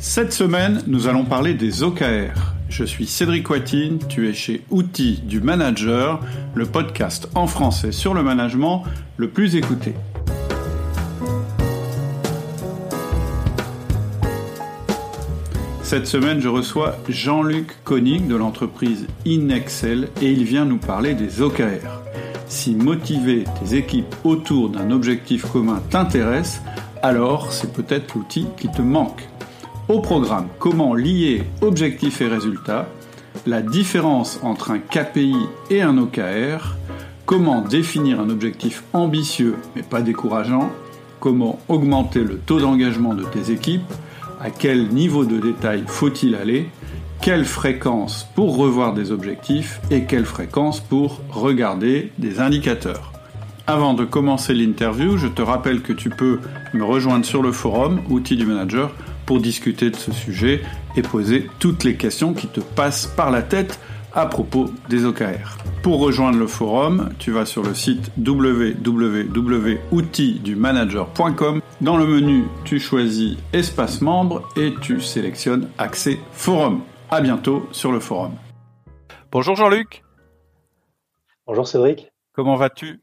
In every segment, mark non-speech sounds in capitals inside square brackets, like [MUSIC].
Cette semaine, nous allons parler des OKR. Je suis Cédric Watine, tu es chez Outils du Manager, le podcast en français sur le management le plus écouté. Cette semaine, je reçois Jean-Luc Koenig de l'entreprise InExcel et il vient nous parler des OKR. Si motiver tes équipes autour d'un objectif commun t'intéresse, alors c'est peut-être l'outil qui te manque. Au programme, comment lier objectif et résultat, la différence entre un KPI et un OKR, comment définir un objectif ambitieux mais pas décourageant, comment augmenter le taux d'engagement de tes équipes, à quel niveau de détail faut-il aller, quelle fréquence pour revoir des objectifs et quelle fréquence pour regarder des indicateurs. Avant de commencer l'interview, je te rappelle que tu peux me rejoindre sur le forum Outils du Manager pour discuter de ce sujet et poser toutes les questions qui te passent par la tête à propos des OKR. Pour rejoindre le forum, tu vas sur le site www.outildumanager.com. Dans le menu, tu choisis espace membre et tu sélectionnes accès forum. À bientôt sur le forum. Bonjour Jean-Luc. Bonjour Cédric. Comment vas-tu?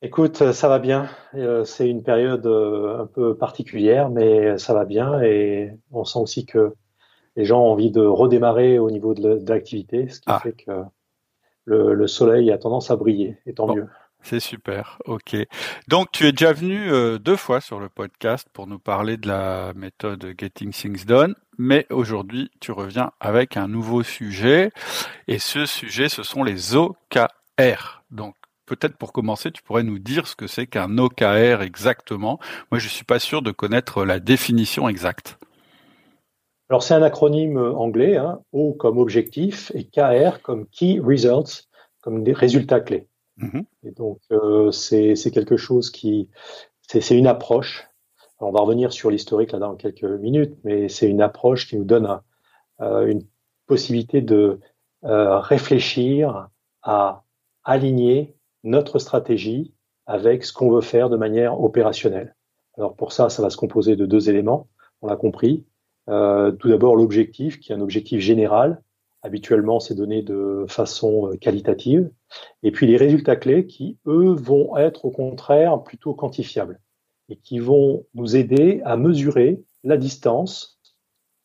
Écoute, euh, ça va bien. Euh, c'est une période euh, un peu particulière, mais ça va bien et on sent aussi que les gens ont envie de redémarrer au niveau de l'activité, ce qui ah. fait que le, soleil a tendance à briller, et tant mieux. C'est super, ok. Donc tu es déjà venu deux fois sur le podcast pour nous parler de la méthode Getting Things Done, mais aujourd'hui tu reviens avec un nouveau sujet, et ce sujet ce sont les OKR. Donc peut-être pour commencer, tu pourrais nous dire ce que c'est qu'un OKR exactement. Moi, je ne suis pas sûr de connaître la définition exacte. Alors, c'est un acronyme anglais, hein, O comme objectif et KR comme Key Results, comme des résultats clés. Mhm. Et donc, euh, c'est quelque chose qui, c'est une approche. on va revenir sur l'historique là dans quelques minutes, mais c'est une approche qui nous donne euh, une possibilité de euh, réfléchir à aligner notre stratégie avec ce qu'on veut faire de manière opérationnelle. Alors pour ça, ça va se composer de deux éléments, on l'a compris. Euh, tout d'abord l'objectif, qui est un objectif général. Habituellement, c'est donné de façon euh, qualitative. Et puis les résultats clés qui, eux, vont être au contraire plutôt quantifiables et qui vont nous aider à mesurer la distance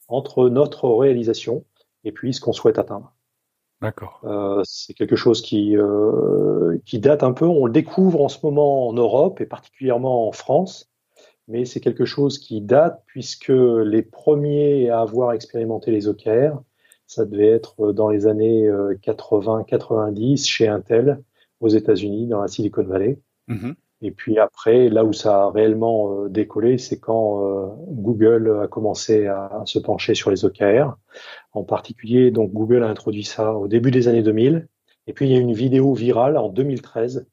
entre notre réalisation et puis ce qu'on souhaite atteindre. D'accord. Euh, c'est quelque chose qui, euh, qui date un peu. On le découvre en ce moment en Europe et particulièrement en France, mais c'est quelque chose qui date puisque les premiers à avoir expérimenté les OKR, ça devait être dans les années 80-90 euh, chez Intel aux États-Unis, dans la Silicon Valley. Mm-hmm. Et puis après, là où ça a réellement euh, décollé, c'est quand euh, Google a commencé à, se pencher sur les OKR. En particulier, donc Google a introduit ça au début des années 2000. Et puis il y a une vidéo virale en 2013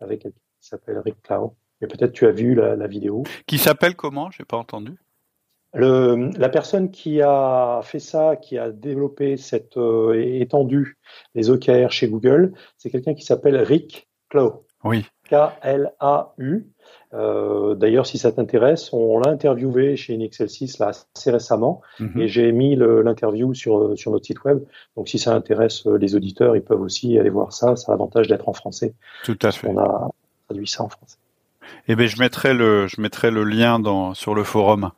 avec quelqu'un qui s'appelle Rick Clow. Et peut-être tu as vu la, vidéo. Qui s'appelle comment? J'ai pas entendu. Le, la personne qui a fait ça, qui a développé cette euh, étendue les OKR chez Google, c'est quelqu'un qui s'appelle Rick Clow. Oui. K-L-A-U. Euh, d'ailleurs, si ça t'intéresse, on l'a interviewé chez Inexcel 6 là, assez récemment mhm. et j'ai mis l'interview sur, sur notre site web. Donc, si ça intéresse euh, les auditeurs, ils peuvent aussi aller voir ça. Ça a l'avantage d'être en français. Tout à fait. On a traduit ça en français. Eh bien, je mettrai le, je mettrai le lien dans, sur le forum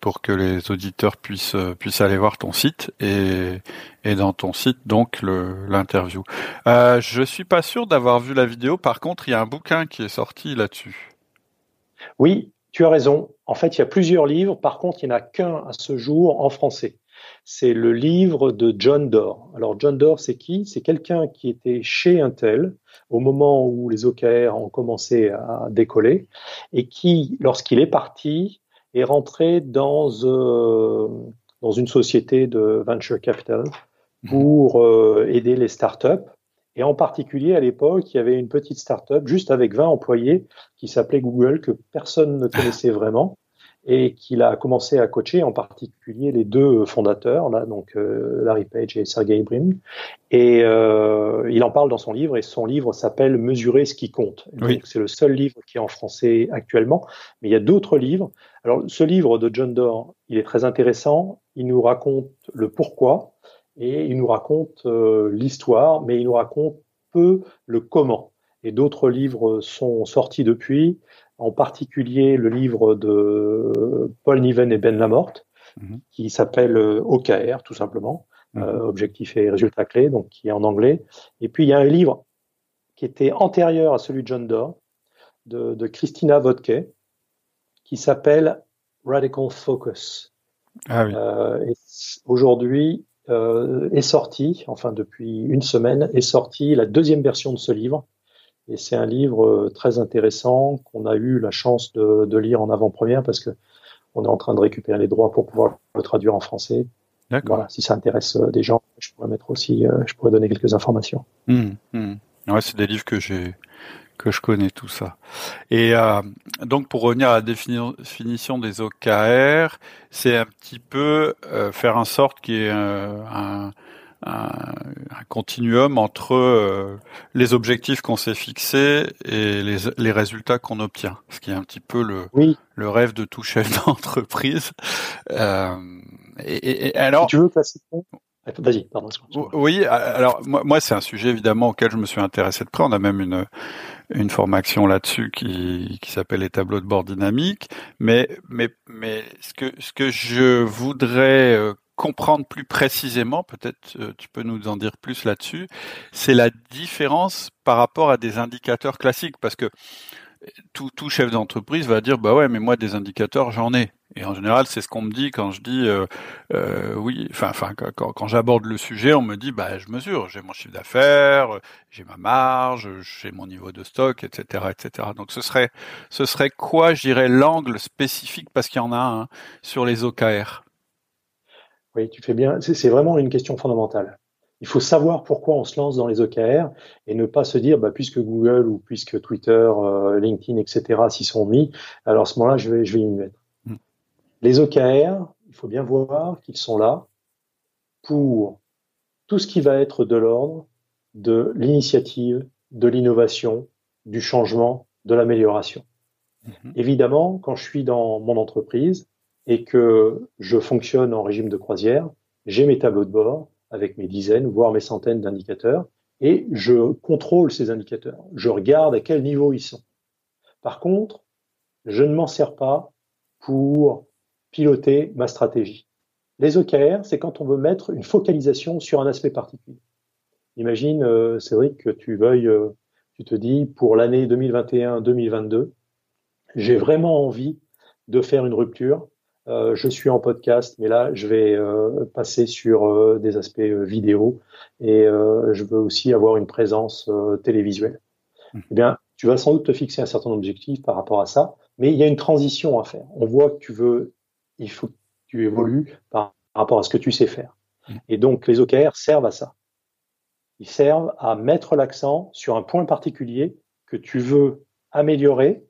pour que les auditeurs puissent euh, puissent aller voir ton site et et dans ton site donc l'interview. Euh, je suis pas sûr d'avoir vu la vidéo. Par contre, il y a un bouquin qui est sorti là-dessus. Oui, tu as raison. En fait, il y a plusieurs livres. Par contre, il n'y en a qu'un à ce jour en français. C'est le livre de John Doerr. Alors, John Doerr, c'est qui? C'est quelqu'un qui était chez Intel au moment où les OKR ont commencé à décoller et qui, lorsqu'il est parti, est rentré dans, euh, dans une société de venture capital mhm. pour euh, aider les startups. Et en particulier, à l'époque, il y avait une petite startup juste avec 20 employés qui s'appelait Google, que personne ne connaissait vraiment et qu'il a commencé à coacher, en particulier les deux fondateurs, là, donc euh, Larry Page et Sergey Brin. Et euh, il en parle dans son livre, et son livre s'appelle Mesurer ce qui compte. C'est le seul livre qui est en français actuellement, mais il y a d'autres livres. Alors, ce livre de John Doerr, il est très intéressant. Il nous raconte le pourquoi et il nous raconte euh, l'histoire, mais il nous raconte peu le comment. Et d'autres livres sont sortis depuis, en particulier le livre de Paul Niven et Ben Lamorte, mhm. qui s'appelle euh, OKR, tout simplement, mhm. euh, Objectif et résultats clés, donc qui est en anglais. Et puis il y a un livre qui était antérieur à celui de John Doerr, de, de Christina Vodke, qui s'appelle Radical Focus. Ah oui. euh, Aujourd'hui euh, est sorti, enfin depuis une semaine, est sorti la deuxième version de ce livre. Et c'est un livre euh, très intéressant qu'on a eu la chance de, de lire en avant-première parce que on est en train de récupérer les droits pour pouvoir le traduire en français. Voilà, si ça intéresse euh, des gens, je pourrais mettre aussi, je pourrais donner quelques informations. Mmh, mmh. Ouais, c'est des livres que j'ai que je connais tout ça. Et euh, donc pour revenir à la définition des OKR, c'est un petit peu euh, faire en sorte qu'il y ait euh, un, un, un, continuum entre euh, les objectifs qu'on s'est fixés et les, les résultats qu'on obtient, ce qui est un petit peu le, le rêve de tout chef [LAUGHS] d'entreprise. Euh, et, et, alors, si tu veux Vas-y, pardon. Oui, alors moi, moi c'est un sujet évidemment auquel je me suis intéressé de près. On a même une une formation là-dessus qui, qui s'appelle les tableaux de bord dynamiques. Mais, mais, mais ce que, ce que je voudrais euh, comprendre plus précisément, peut-être euh, tu peux nous en dire plus là-dessus, c'est la différence par rapport à des indicateurs classiques, parce que tout, tout chef d'entreprise va dire bah ouais mais moi des indicateurs j'en ai. Et en général c'est ce qu'on me dit quand je dis euh, euh, oui enfin enfin quand, j'aborde le sujet on me dit bah je mesure j'ai mon chiffre d'affaires j'ai ma marge j'ai mon niveau de stock etc etc donc ce serait ce serait quoi je dirais l'angle spécifique parce qu'il y en a un sur les OKR oui tu fais bien c'est vraiment une question fondamentale il faut savoir pourquoi on se lance dans les OKR et ne pas se dire, bah, puisque Google ou puisque Twitter, euh, LinkedIn, etc. s'y sont mis, alors à ce moment-là, je vais, je vais y mettre. Mm. Les OKR, il faut bien voir qu'ils sont là pour tout ce qui va être de l'ordre de l'initiative, de l'innovation, du changement, de l'amélioration. Mm-hmm. Évidemment, quand je suis dans mon entreprise et que je fonctionne en régime de croisière, j'ai mes tableaux de bord, avec mes dizaines, voire mes centaines d'indicateurs, et je contrôle ces indicateurs. Je regarde à quel niveau ils sont. Par contre, je ne m'en sers pas pour piloter ma stratégie. Les OKR, c'est quand on veut mettre une focalisation sur un aspect particulier. Imagine, euh, Cédric, que tu veuilles, euh, tu te dis, pour l'année 2021-2022, j'ai vraiment envie de faire une rupture euh, je suis en podcast, mais là, je vais euh, passer sur euh, des aspects vidéo et je veux aussi avoir une présence télévisuelle. Mmh. Eh bien, tu vas sans doute te fixer un certain d'objectifs par rapport à ça, mais il y a une transition à faire. On voit que tu veux, il faut que tu évolues par rapport à ce que tu sais faire. Mmh. Et donc, les OKR servent à ça. Ils servent à mettre l'accent sur un point particulier que tu veux améliorer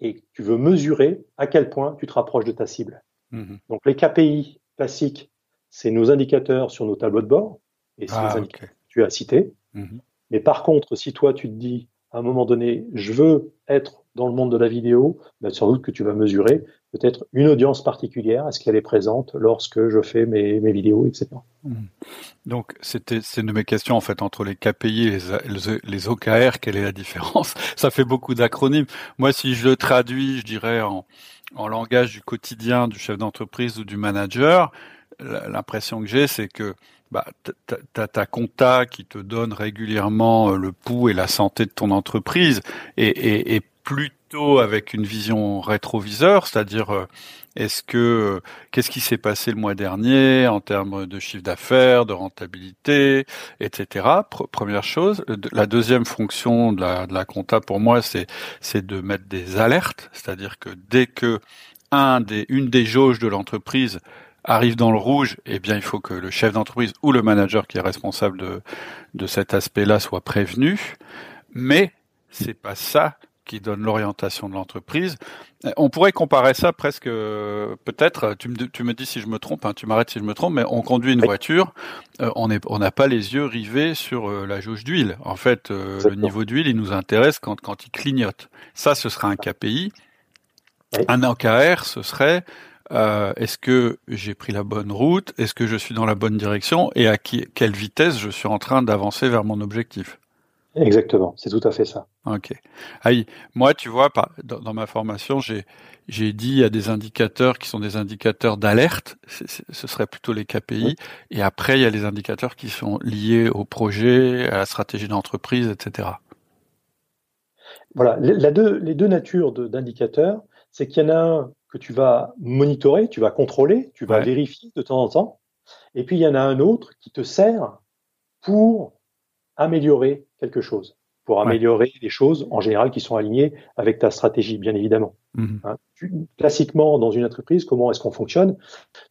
et tu veux mesurer à quel point tu te rapproches de ta cible. Mhm. Donc les KPI classiques, c'est nos indicateurs sur nos tableaux de bord, et c'est ah, les indicateurs que tu as cités. Mhm. Mais par contre, si toi tu te dis à un moment donné, je veux être dans le monde de la vidéo, ben sans doute que tu vas mesurer peut-être une audience particulière, est-ce qu'elle est présente lorsque je fais mes, mes vidéos, etc. Hmm. Donc c'était c'est une de mes questions en fait entre les KPI et les, les OKR, quelle est la différence? [LAUGHS] Ça fait beaucoup d'acronymes. Moi, si je le traduis, je dirais en, en langage du quotidien du chef d'entreprise ou du manager, l'impression que j'ai, c'est que bah, t'as ta compta qui te donne régulièrement euh, le pouls et la santé de ton entreprise et, et, et plutôt avec une vision rétroviseur, c'est-à-dire euh, est-ce que euh, qu'est-ce qui s'est passé le mois dernier en termes de chiffre d'affaires, de rentabilité, etc. première chose. La deuxième fonction de la, de compta pour moi, c'est c'est de mettre des alertes, c'est-à-dire que dès que un des une des jauges de l'entreprise arrive dans le rouge, eh bien, il faut que le chef d'entreprise ou le manager qui est responsable de, de cet aspect-là soit prévenu. Mais c'est pas ça qui donne l'orientation de l'entreprise. On pourrait comparer ça presque, peut-être, tu me, tu me dis si je me trompe, hein, tu m'arrêtes si je me trompe, mais on conduit une voiture, euh, on n'a pas les yeux rivés sur euh, la jauge d'huile. En fait, euh, le niveau d'huile, il nous intéresse quand, quand il clignote. Ça, ce sera un KPI. Un OKR, ce serait euh, est-ce que j'ai pris la bonne route, est-ce que je suis dans la bonne direction? Et à quelle vitesse je suis en train d'avancer vers mon objectif? Exactement, c'est tout à fait ça. Ok. Aïe, moi, tu vois, dans, ma formation, j'ai dit à des indicateurs qui sont des indicateurs d'alerte, ce serait plutôt les KPI, et après il y a les indicateurs qui sont liés au projet, à la stratégie d'entreprise, etc. Voilà, les deux, les deux natures d'indicateurs, c'est qu'il y en a un que tu vas monitorer, tu vas contrôler, tu vas vérifier de temps en temps, et puis il y en a un autre qui te sert pour améliorer quelque chose, pour améliorer des choses en général qui sont alignées avec ta stratégie, bien évidemment. Mhm. Hein, classiquement, dans une entreprise, comment est-ce qu'on fonctionne?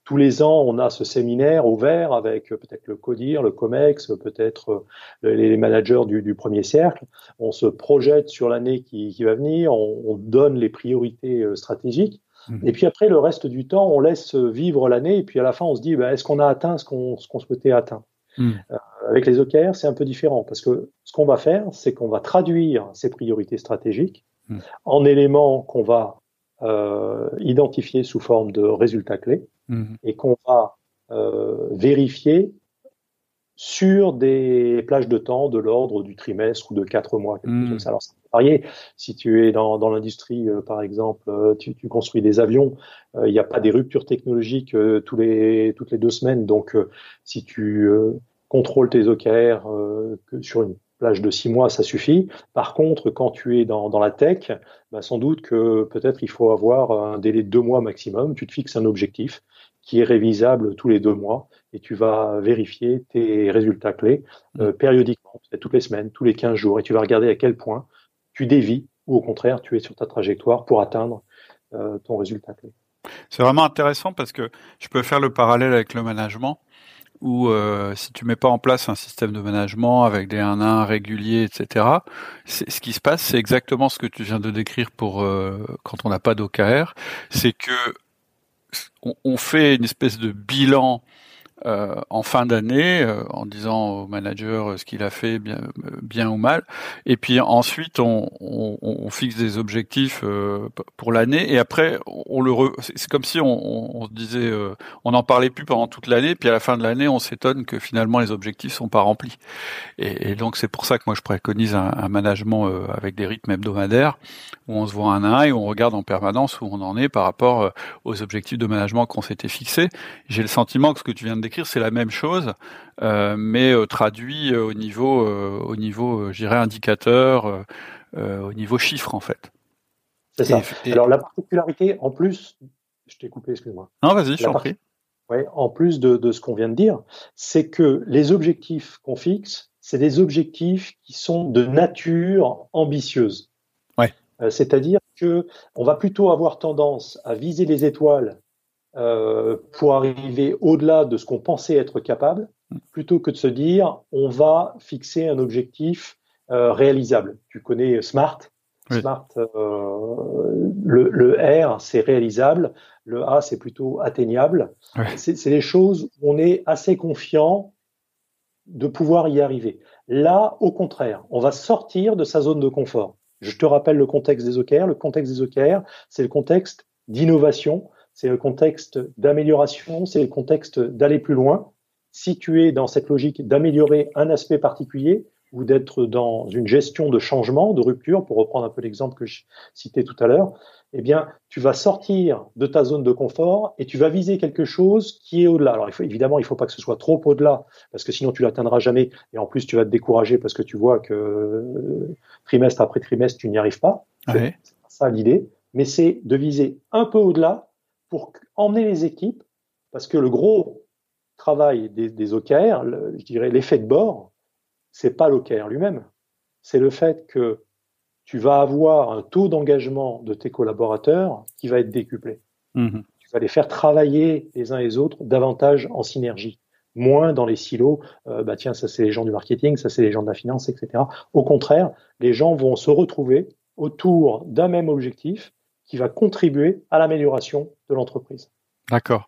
Tous les ans, on a ce séminaire ouvert avec euh, peut-être le CODIR, le COMEX, peut-être euh, les managers du, premier cercle. On se projette sur l'année qui, va venir, on, donne les priorités euh, stratégiques. Mhm. Et puis après, le reste du temps, on laisse vivre l'année. Et puis à la fin, on se dit, bah, est-ce qu'on a atteint ce qu'on souhaitait atteindre? Mhm. Avec les OKR, c'est un peu différent parce que ce qu'on va faire, c'est qu'on va traduire ces priorités stratégiques hmm. en éléments qu'on va euh, identifier sous forme de résultats clés hmm. et qu'on va euh, vérifier sur des plages de temps de l'ordre du trimestre ou de quatre mois. Hmm. Alors, ça peut varier. Si tu es dans, dans l'industrie, euh, par exemple, euh, tu, tu, construis des avions, euh, il n'y a pas des ruptures technologiques tous les, toutes les deux semaines. Donc, si tu contrôle tes OKR euh, que sur une plage de six mois, ça suffit. Par contre, quand tu es dans, dans la tech, bah, sans doute que peut-être il faut avoir un délai de deux mois maximum. Tu te fixes un objectif qui est révisable tous les deux mois et tu vas vérifier tes résultats clés euh, périodiquement, toutes les semaines, tous les 15 jours, et tu vas regarder à quel point tu dévis ou au contraire tu es sur ta trajectoire pour atteindre euh, ton résultat clé. C'est vraiment intéressant parce que je peux faire le parallèle avec le management où euh, si tu mets pas en place un système de management avec des 1-1 réguliers, etc., ce qui se passe, c'est exactement ce que tu viens de décrire pour euh, quand on n'a pas d'OKR, c'est que on, fait une espèce de bilan euh, en fin d'année euh, en disant au manager euh, ce qu'il a fait bien, bien ou mal. Et puis ensuite, on, on, on fixe des objectifs pour l'année. Et après, on le c'est comme si on, on se disait, on n'en parlait plus pendant toute l'année. Puis à la fin de l'année, on s'étonne que finalement les objectifs sont pas remplis. Et, donc c'est pour ça que moi je préconise un, un management avec des rythmes hebdomadaires où on se voit un à un et on regarde en permanence où on en est par rapport aux objectifs de management qu'on s'était fixés. J'ai le sentiment que ce que tu viens de c'est la même chose, euh, mais euh, traduit euh, au niveau, au niveau, je indicateur, au niveau chiffre en fait. C'est ça. Alors la particularité, en plus, je t'ai coupé, excuse-moi. Non, vas-y, je t'en prie. Ouais, en plus de, ce qu'on vient de dire, c'est que les objectifs qu'on fixe, c'est des objectifs qui sont de nature ambitieuse. Ouais. C'est-à-dire que on va plutôt avoir tendance à viser les étoiles euh, pour arriver au-delà de ce qu'on pensait être capable, plutôt que de se dire on va fixer un objectif euh, réalisable. Tu connais Smart? Smart, euh, le, le, R, c'est réalisable. Le A, c'est plutôt atteignable. C'est des choses où on est assez confiant de pouvoir y arriver. Là, au contraire, on va sortir de sa zone de confort. Je te rappelle le contexte des OKR. Le contexte des OKR, c'est le contexte d'innovation, c'est le contexte d'amélioration, c'est le contexte d'aller plus loin. Si tu es dans cette logique d'améliorer un aspect particulier ou d'être dans une gestion de changement, de rupture, pour reprendre un peu l'exemple que je citais tout à l'heure, eh bien, tu vas sortir de ta zone de confort et tu vas viser quelque chose qui est au-delà. Alors, il faut, évidemment, il ne faut pas que ce soit trop au-delà, parce que sinon tu l'atteindras jamais. Et en plus, tu vas te décourager parce que tu vois que euh, trimestre après trimestre, tu n'y arrives pas. C'est ça l'idée. Mais c'est de viser un peu au-delà pour emmener les équipes, parce que le gros travail des, des OKR, je dirais l'effet de bord, c'est pas l'OKR lui-même, c'est le fait que tu vas avoir un taux d'engagement de tes collaborateurs qui va être décuplé. Mhm. Tu vas les faire travailler les uns les autres davantage en synergie, moins dans les silos. Euh, bah tiens, ça c'est les gens du marketing, ça c'est les gens de la finance, etc. Au contraire, les gens vont se retrouver autour d'un même objectif qui va contribuer à l'amélioration l'entreprise. D'accord.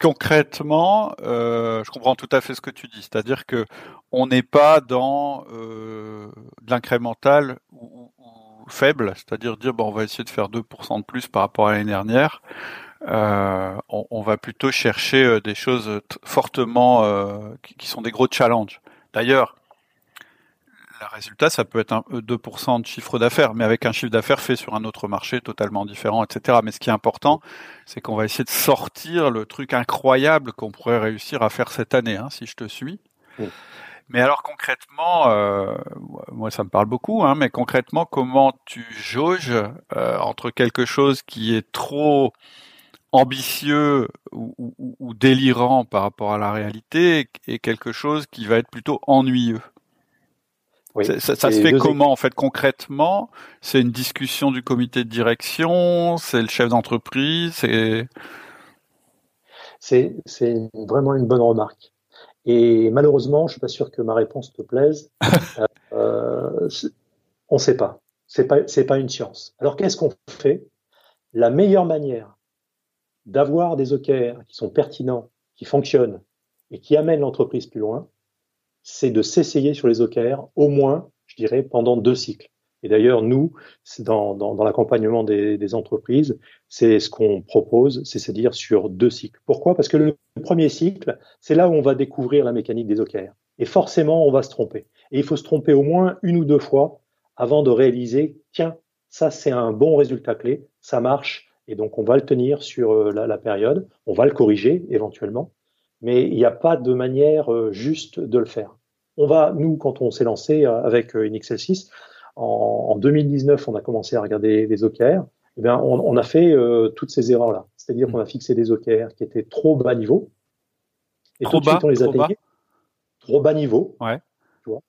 Concrètement, euh, je comprends tout à fait ce que tu dis, c'est-à-dire que on n'est pas dans euh, de l'incrémental ou, faible, c'est-à-dire dire bon on va essayer de faire 2% de plus par rapport à l'année dernière. on, va plutôt chercher des choses fortement qui, sont des gros challenges. D'ailleurs, le résultat, ça peut être un 2% de chiffre d'affaires, mais avec un chiffre d'affaires fait sur un autre marché totalement différent, etc. Mais ce qui est important, c'est qu'on va essayer de sortir le truc incroyable qu'on pourrait réussir à faire cette année, hein, si je te suis. Mais alors concrètement, euh, moi ça me parle beaucoup, hein, mais concrètement, comment tu jauges euh, entre quelque chose qui est trop ambitieux ou, ou, délirant par rapport à la réalité et quelque chose qui va être plutôt ennuyeux? Ça, ça se fait comment en fait concrètement? C'est une discussion du comité de direction, c'est le chef d'entreprise, c'est c'est vraiment une bonne remarque. Et malheureusement, je suis pas sûr que ma réponse te plaise. [LAUGHS] euh, on ne sait pas. C'est pas c'est pas une science. Alors qu'est-ce qu'on fait? La meilleure manière d'avoir des OKR qui sont pertinents, qui fonctionnent et qui amènent l'entreprise plus loin, c'est de s'essayer sur les OKR au moins, je dirais, pendant deux cycles. Et d'ailleurs, nous, dans, dans, dans l'accompagnement des, des, entreprises, c'est ce qu'on propose, c'est-à-dire sur deux cycles. Pourquoi? Parce que le premier cycle, c'est là où on va découvrir la mécanique des OKR. Et forcément, on va se tromper. Et il faut se tromper au moins une ou deux fois avant de réaliser, tiens, ça c'est un bon résultat clé, ça marche, et donc on va le tenir sur euh, la, la période, on va le corriger éventuellement, mais il n'y a pas de manière euh, juste de le faire. On va, nous, quand on s'est lancé euh, avec une Excel 6, en, 2019, on a commencé à regarder les OKR. Eh bien, on, a fait euh, toutes ces erreurs-là. C'est-à-dire mmh. qu'on a fixé des OKR qui étaient trop bas niveau. Et trop tout de suite, on les a trop bas. Trop bas niveau. Ouais. Tu vois.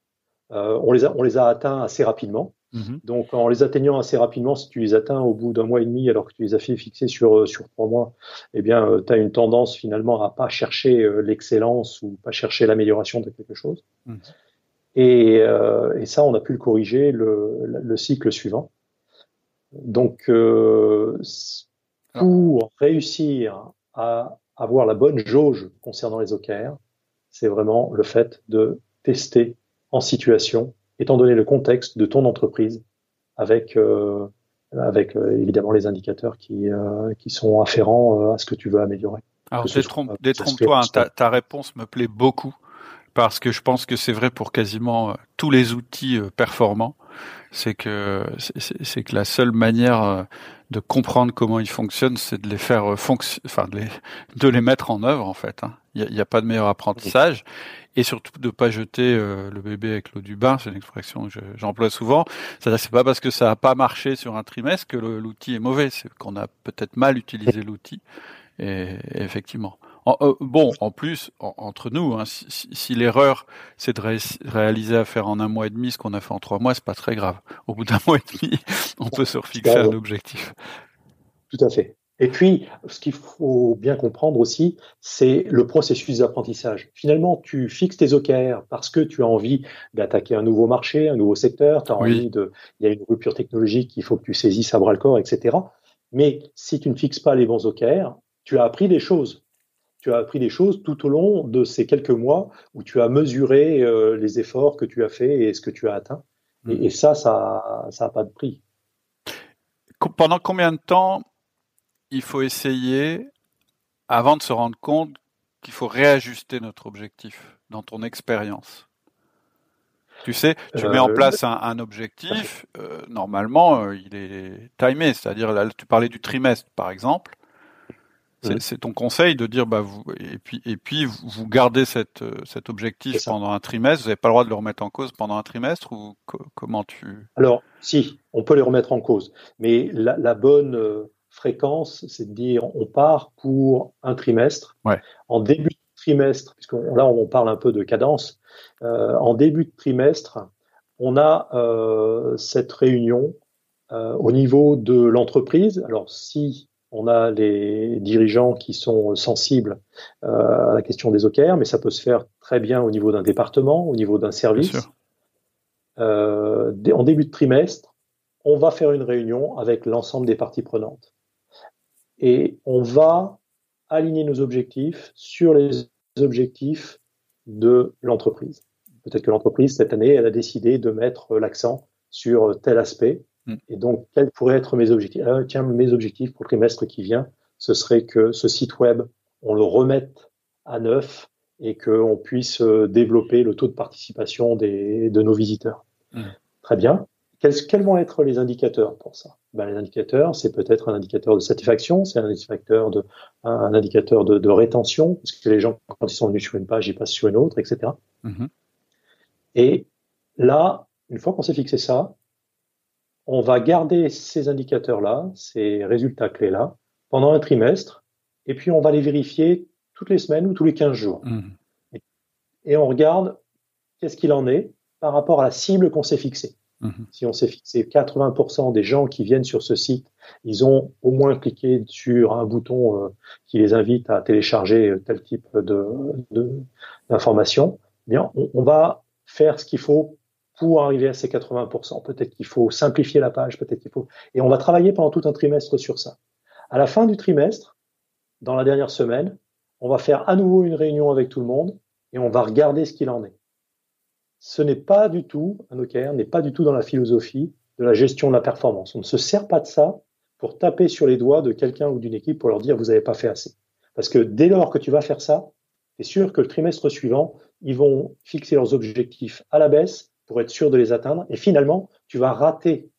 on, les a, on les a atteints assez rapidement. Mhm. Donc, en les atteignant assez rapidement, si tu les atteins au bout d'un mois et demi, alors que tu les as fait fixer sur, euh, sur trois mois, eh bien, euh, tu as une tendance finalement à pas chercher euh, l'excellence ou pas chercher l'amélioration de quelque chose. Mhm. Et, et, ça, on a pu le corriger le, le cycle suivant. Donc, pour réussir à avoir la bonne jauge concernant les OKR, c'est vraiment le fait de tester en situation étant donné le contexte de ton entreprise, avec, euh, avec euh, évidemment les indicateurs qui, euh, qui sont afférents à ce que tu veux améliorer. Alors détrompe-toi, hein, ta, ta, réponse me plaît beaucoup parce que je pense que c'est vrai pour quasiment tous les outils performants. C'est que c'est que la seule manière de comprendre comment ils fonctionnent, c'est de les faire fonction, enfin de les, de les mettre en œuvre en fait. Hein. Il n'y a, a, pas de meilleur apprentissage et surtout de pas jeter euh, le bébé avec l'eau du bain. C'est une expression que j'emploie souvent. C'est-à-dire c'est pas parce que ça a pas marché sur un trimestre que l'outil est mauvais. C'est qu'on a peut-être mal utilisé l'outil. Et, effectivement. Euh, bon, en plus, entre nous, hein, si, si, l'erreur c'est de réaliser à faire en un mois et demi ce qu'on a fait en trois mois, c'est pas très grave. Au bout d'un [LAUGHS] mois et demi, on peut se refixer un objectif. Tout à fait. Et puis, ce qu'il faut bien comprendre aussi, c'est le processus d'apprentissage. Finalement, tu fixes tes OKR parce que tu as envie d'attaquer un nouveau marché, un nouveau secteur, tu as envie de, il y a une rupture technologique, il faut que tu saisisses à bras le corps, etc. Mais si tu ne fixes pas les bons OKR, tu as appris des choses. Tu as appris des choses tout au long de ces quelques mois où tu as mesuré euh, les efforts que tu as faits et ce que tu as atteint. Et, mm. et ça, ça n'a pas de prix. Pendant combien de temps il faut essayer, avant de se rendre compte qu'il faut réajuster notre objectif dans ton expérience. Tu sais, tu mets en euh, place un, objectif, euh, normalement, euh, il est timé, c'est-à-dire, là, tu parlais du trimestre, par exemple. C'est ton conseil de dire, bah, vous, et puis, et puis, vous gardez cette, cet objectif pendant un trimestre. Vous n'avez pas le droit de le remettre en cause pendant un trimestre ou comment tu Alors, si, on peut les remettre en cause, mais la, la bonne, fréquence, c'est de dire on part pour un trimestre. En début de trimestre, puisque là on parle un peu de cadence, euh, en début de trimestre, on a euh, cette réunion euh, au niveau de l'entreprise. Alors si on a les dirigeants qui sont sensibles à la question des OKR, mais ça peut se faire très bien au niveau d'un département, au niveau d'un service. en début de trimestre, on va faire une réunion avec l'ensemble des parties prenantes et on va aligner nos objectifs sur les objectifs de l'entreprise. Peut-être que l'entreprise, cette année, elle a décidé de mettre l'accent sur tel aspect. Mm. Et donc, quels pourraient être mes objectifs? Ah, Tiens, mes objectifs pour le trimestre qui vient, ce serait que ce site web, on le remette à neuf et qu'on puisse euh, développer le taux de participation des, de nos visiteurs. Mmh. Très bien. Quels, vont être les indicateurs pour ça? Ben, Les indicateurs, c'est peut-être un indicateur de satisfaction, c'est un indicateur de, un, indicateur de, rétention, parce que les gens, quand ils sont venus sur une page, ils passent sur une autre, etc. Mmh. Et là, une fois qu'on s'est fixé ça, on va garder ces indicateurs-là, ces résultats clés-là, pendant un trimestre, et puis on va les vérifier toutes les semaines ou tous les 15 jours. Mmh. Et, on regarde qu'est-ce qu'il en est par rapport à la cible qu'on s'est fixée. Mmh. Si on s'est fixé 80% des gens qui viennent sur ce site, ils ont au moins cliqué sur un bouton euh, qui les invite à télécharger tel type d'informations, de, eh bien, on va faire ce qu'il faut pour arriver à ces 80%. Peut-être qu'il faut simplifier la page, peut-être qu'il faut. Et on va travailler pendant tout un trimestre sur ça. À la fin du trimestre, dans la dernière semaine, on va faire à nouveau une réunion avec tout le monde et on va regarder ce qu'il en est. Ce n'est pas du tout, un OKR n'est pas du tout dans la philosophie de la gestion de la performance. On ne se sert pas de ça pour taper sur les doigts de quelqu'un ou d'une équipe pour leur dire vous n'avez pas fait assez. Parce que dès lors que tu vas faire ça, c'est sûr que le trimestre suivant, ils vont fixer leurs objectifs à la baisse pour être sûr de les atteindre. Et finalement, tu vas rater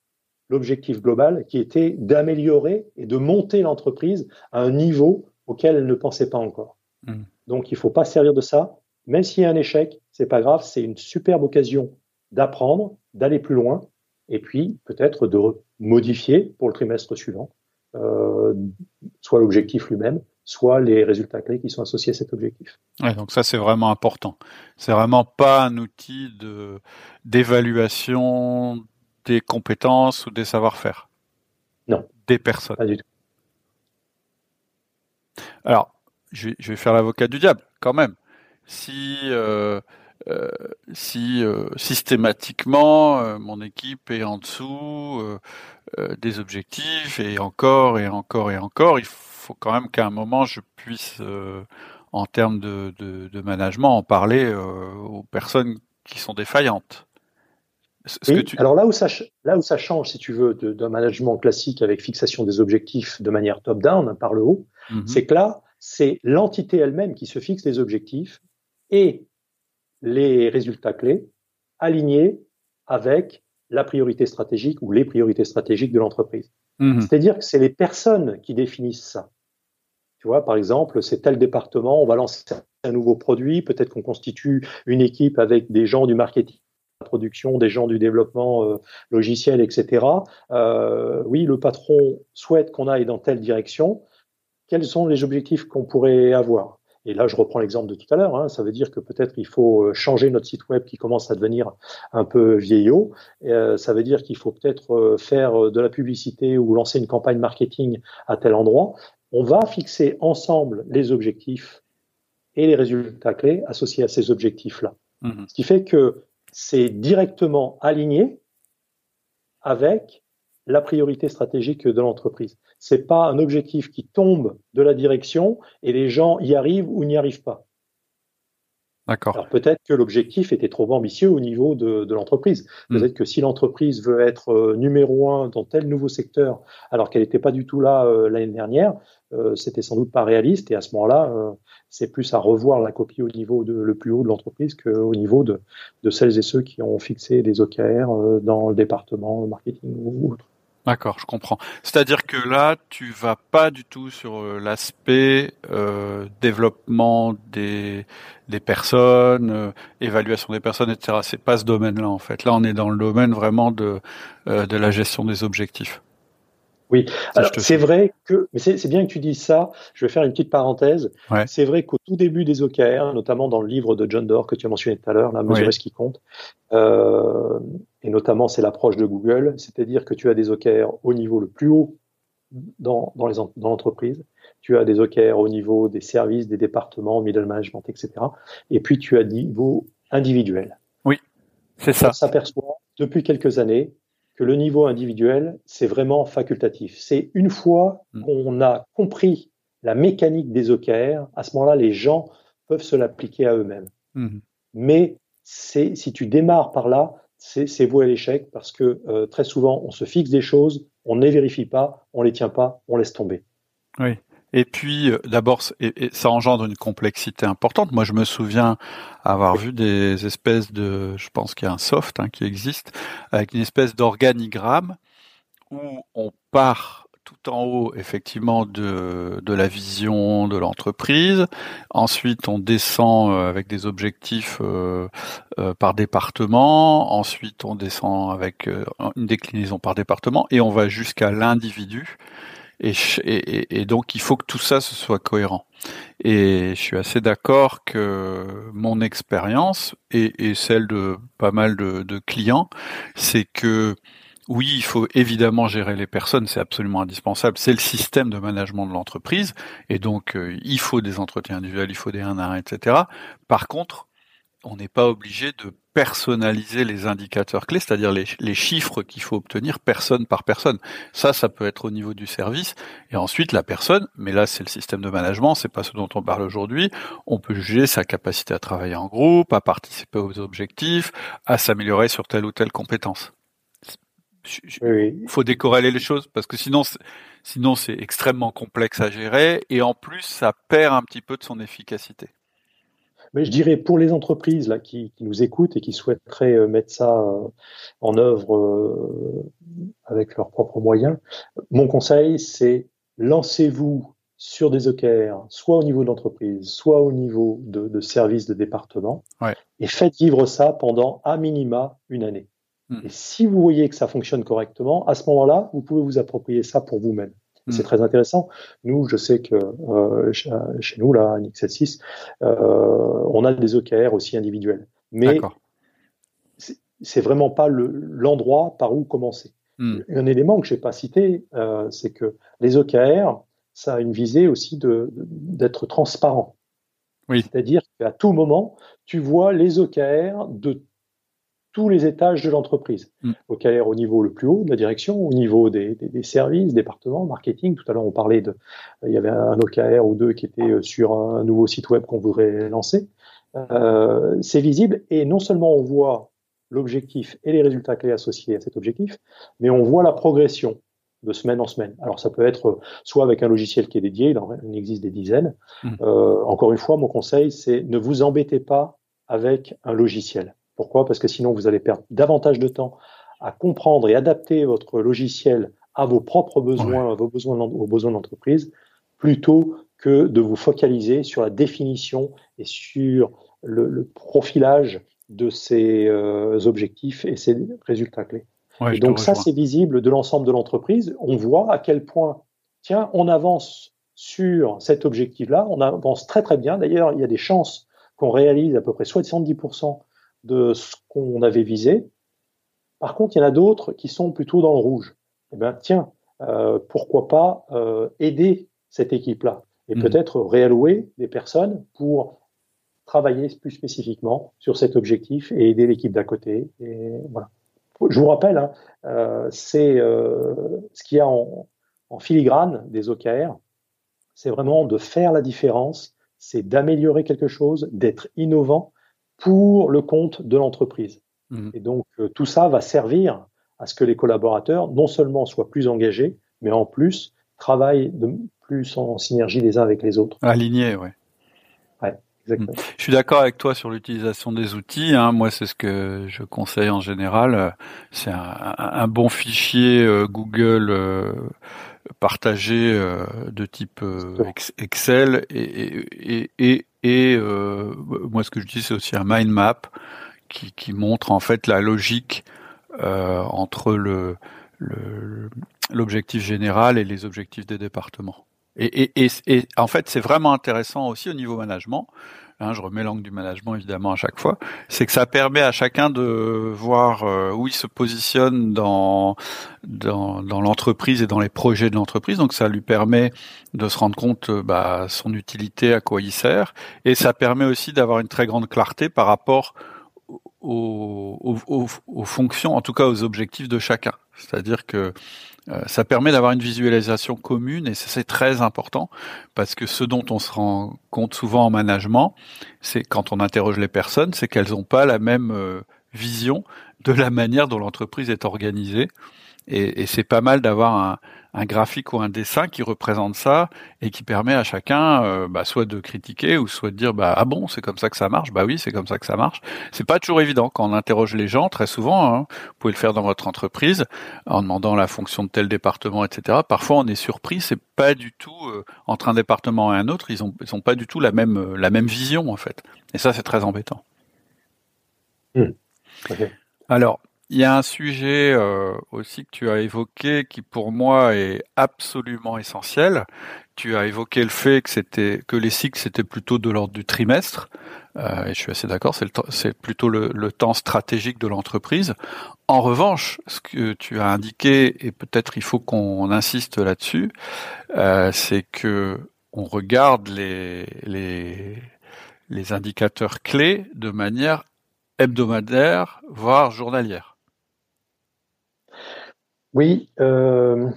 l'objectif global qui était d'améliorer et de monter l'entreprise à un niveau auquel elle ne pensait pas encore. Hmm. Donc, il ne faut pas servir de ça. Même s'il y a un échec, c'est pas grave, c'est une superbe occasion d'apprendre, d'aller plus loin, et puis peut-être de modifier pour le trimestre suivant, euh, soit l'objectif lui-même, soit les résultats clés qui sont associés à cet objectif. donc ça c'est vraiment important. C'est vraiment pas un outil de d'évaluation des compétences ou des savoir-faire. Non. Des personnes. Pas du tout. Alors, je vais, faire l'avocat du diable quand même. Si euh, euh, si euh, systématiquement mon équipe est en dessous des objectifs et encore et encore et encore, il faut quand même qu'à un moment je puisse, en termes de, de, management, en parler aux personnes qui sont défaillantes. Alors là où, ça, là où ça change, si tu veux, d'un management classique avec fixation des objectifs de manière top-down, par le haut, mhm. c'est que là, c'est l'entité elle-même qui se fixe les objectifs et les résultats clés alignés avec la priorité stratégique ou les priorités stratégiques de l'entreprise. Mhm. C'est-à-dire que c'est les personnes qui définissent ça. Tu vois, par exemple, c'est tel département, on va lancer un nouveau produit, peut-être qu'on constitue une équipe avec des gens du marketing production, des gens du développement euh, logiciel, etc. Euh, oui, le patron souhaite qu'on aille dans telle direction. Quels sont les objectifs qu'on pourrait avoir? Et là, je reprends l'exemple de tout à l'heure. Hein, ça veut dire que peut-être il faut euh, changer notre site web qui commence à devenir un peu vieillot. ça veut dire qu'il faut peut-être faire de la publicité ou lancer une campagne marketing à tel endroit. On va fixer ensemble les objectifs et les résultats clés associés à ces objectifs-là. Mmh Ce qui fait que c'est directement aligné avec la priorité stratégique de l'entreprise. C'est pas un objectif qui tombe de la direction et les gens y arrivent ou n'y arrivent pas. D'accord. Alors peut-être que l'objectif était trop ambitieux au niveau de, l'entreprise. Hmm. Peut-être que si l'entreprise veut être euh, numéro un dans tel nouveau secteur, alors qu'elle n'était pas du tout là euh, l'année dernière, euh, c'était sans doute pas réaliste. Et à ce moment-là, c'est plus à revoir la copie au niveau de, le plus haut de l'entreprise qu'au niveau de, de, celles et ceux qui ont fixé des OKR dans le département marketing ou autre. D'accord, je comprends. C'est-à-dire que là, tu vas pas du tout sur euh, l'aspect euh, développement des, des personnes, euh, évaluation des personnes, etc. C'est pas ce domaine-là en fait. Là, on est dans le domaine vraiment de de la gestion des objectifs. Oui, alors c'est vrai que, mais c'est bien que tu dises ça. Je vais faire une petite parenthèse. C'est vrai qu'au tout début des OKR, notamment dans le livre de John Doerr que tu as mentionné tout à l'heure, la mesure est ce qui compte, euh, et notamment c'est l'approche de Google, c'est-à-dire que tu as des OKR au niveau le plus haut dans, dans l'entreprise, tu as des OKR au niveau des services, des départements, middle management, etc. Et puis tu as des niveaux individuels. Oui, c'est ça. On s'aperçoit depuis quelques années que le niveau individuel, c'est vraiment facultatif. C'est une fois mm. qu'on a compris la mécanique des OKR, à ce moment-là, les gens peuvent se l'appliquer à eux-mêmes. Mm. Mais c'est si tu démarres par là, c'est voué à l'échec parce que euh, très souvent, on se fixe des choses, on ne les vérifie pas, on les tient pas, on laisse tomber. Oui. Et puis, euh, d'abord, ça engendre une complexité importante. Moi, je me souviens avoir vu des espèces de, je pense qu'il y a un soft hein, qui existe, avec une espèce d'organigramme où on part tout en haut, effectivement, de, de la vision de l'entreprise. Ensuite, on descend euh, avec des objectifs euh, par département. Ensuite, on descend avec une déclinaison par département et on va jusqu'à l'individu. Et, donc il faut que tout ça ce soit cohérent. Et je suis assez d'accord que mon expérience et, celle de pas mal de, clients, c'est que oui, il faut évidemment gérer les personnes, c'est absolument indispensable. C'est le système de management de l'entreprise, et donc euh, il faut des entretiens individuels, il faut des 1 à 1, etc. Par contre, on n'est pas obligé de personnaliser les indicateurs clés, c'est-à-dire les, chiffres qu'il faut obtenir personne par personne. Ça, ça peut être au niveau du service. Et ensuite, la personne, mais là, c'est le système de management, c'est pas ce dont on parle aujourd'hui. On peut juger sa capacité à travailler en groupe, à participer aux objectifs, à s'améliorer sur telle ou telle compétence. Il faut décorréler les choses parce que sinon, sinon c'est extrêmement complexe à gérer et en plus, ça perd un petit peu de son efficacité. Mais je dirais pour les entreprises là, qui, nous écoutent et qui souhaiteraient euh, mettre ça euh, en œuvre euh, avec leurs propres moyens, mon conseil, c'est lancez-vous sur des OKR, soit au niveau de l'entreprise, soit au niveau de, de services de département, et faites vivre ça pendant à minima une année. Hmm. Et si vous voyez que ça fonctionne correctement, à ce moment-là, vous pouvez vous approprier ça pour vous-même. C'est hmm. très intéressant. Nous, je sais que euh, chez, nous, là, à NX76, euh, on a des OKR aussi individuels. Mais c'est vraiment pas l'endroit par où commencer. Hmm. Un élément que je n'ai pas cité, euh, c'est que les OKR, ça a une visée aussi d'être transparent. Oui. C'est-à-dire qu'à tout moment, tu vois les OKR de tous les étages de l'entreprise. Mm. OKR au niveau le plus haut de la direction, au niveau des, des, services, départements, marketing. Tout à l'heure, on parlait de, il y avait un OKR ou deux qui était euh, sur un nouveau site web qu'on voudrait lancer. Euh, c'est visible et non seulement on voit l'objectif et les résultats clés associés à cet objectif, mais on voit la progression de semaine en semaine. Alors ça peut être soit avec un logiciel qui est dédié, il en existe des dizaines. Mm. Euh, encore une fois, mon conseil, c'est ne vous embêtez pas avec un logiciel. Pourquoi? Parce que sinon, vous allez perdre davantage de temps à comprendre et adapter votre logiciel à vos propres besoins, à vos besoins, aux besoins d'entreprise, plutôt que de vous focaliser sur la définition et sur le, profilage de ces euh, objectifs et ces résultats clés. et donc ça, c'est visible de l'ensemble de l'entreprise. On voit à quel point, tiens, on avance sur cet objectif-là, on avance très très bien. D'ailleurs, il y a des chances qu'on réalise à peu près 70% de ce qu'on avait visé. Par contre, il y en a d'autres qui sont plutôt dans le rouge. Eh bien, tiens, euh, pourquoi pas euh, aider cette équipe-là et mmh. peut-être réallouer des personnes pour travailler plus spécifiquement sur cet objectif et aider l'équipe d'à côté. Et voilà. Je vous rappelle, hein, euh, c'est ce qu'il y a en, en filigrane des OKR, c'est vraiment de faire la différence, c'est d'améliorer quelque chose, d'être innovant pour le compte de l'entreprise. Mmh. Et donc, euh, tout ça va servir à ce que les collaborateurs non seulement soient plus engagés, mais en plus travaillent de plus en synergie les uns avec les autres. Alignés. Ouais. Exactement. Mmh. Je suis d'accord avec toi sur l'utilisation des outils. Hein. Moi, c'est ce que je conseille en général. C'est un, bon fichier euh, Google euh, partagé de type Excel et, et, et euh, moi, ce que je dis, c'est aussi un mind map qui, qui, montre en fait la logique euh, entre le l'objectif général et les objectifs des départements. Et, et, et, et en fait, c'est vraiment intéressant aussi au niveau management Hein, je remets l'angle du management évidemment à chaque fois, c'est que ça permet à chacun de voir euh, où il se positionne dans dans, dans l'entreprise et dans les projets de l'entreprise. Donc ça lui permet de se rendre compte euh, bah, son utilité, à quoi il sert, et ça permet aussi d'avoir une très grande clarté par rapport aux, aux, aux, fonctions, en tout cas aux objectifs de chacun. C'est-à-dire que ça permet d'avoir une visualisation commune et c'est très important parce que ce dont on se rend compte souvent en management, c'est quand on interroge les personnes, c'est qu'elles n'ont pas la même euh, vision de la manière dont l'entreprise est organisée. Et, et c'est pas mal d'avoir un, un graphique ou un dessin qui représente ça et qui permet à chacun euh, bah, soit de critiquer ou soit de dire bah ah bon c'est comme ça que ça marche? Bah oui c'est comme ça que ça marche. C'est pas toujours évident quand on interroge les gens très souvent hein, vous pouvez le faire dans votre entreprise en demandant la fonction de tel département etc parfois on est surpris c'est pas du tout euh, entre un département et un autre ils ont ils ont pas du tout la même euh, la même vision en fait. Et ça c'est très embêtant. Mmh. alors il y a un sujet euh, aussi que tu as évoqué qui pour moi est absolument essentiel. Tu as évoqué le fait que c'était que les cycles c'était plutôt de l'ordre du trimestre. Euh, et je suis assez d'accord, c'est, plutôt le, temps stratégique de l'entreprise. En revanche, ce que tu as indiqué et peut-être il faut qu'on insiste là-dessus, euh, c'est que on regarde les les indicateurs clés de manière hebdomadaire, voire journalière. Oui, euh,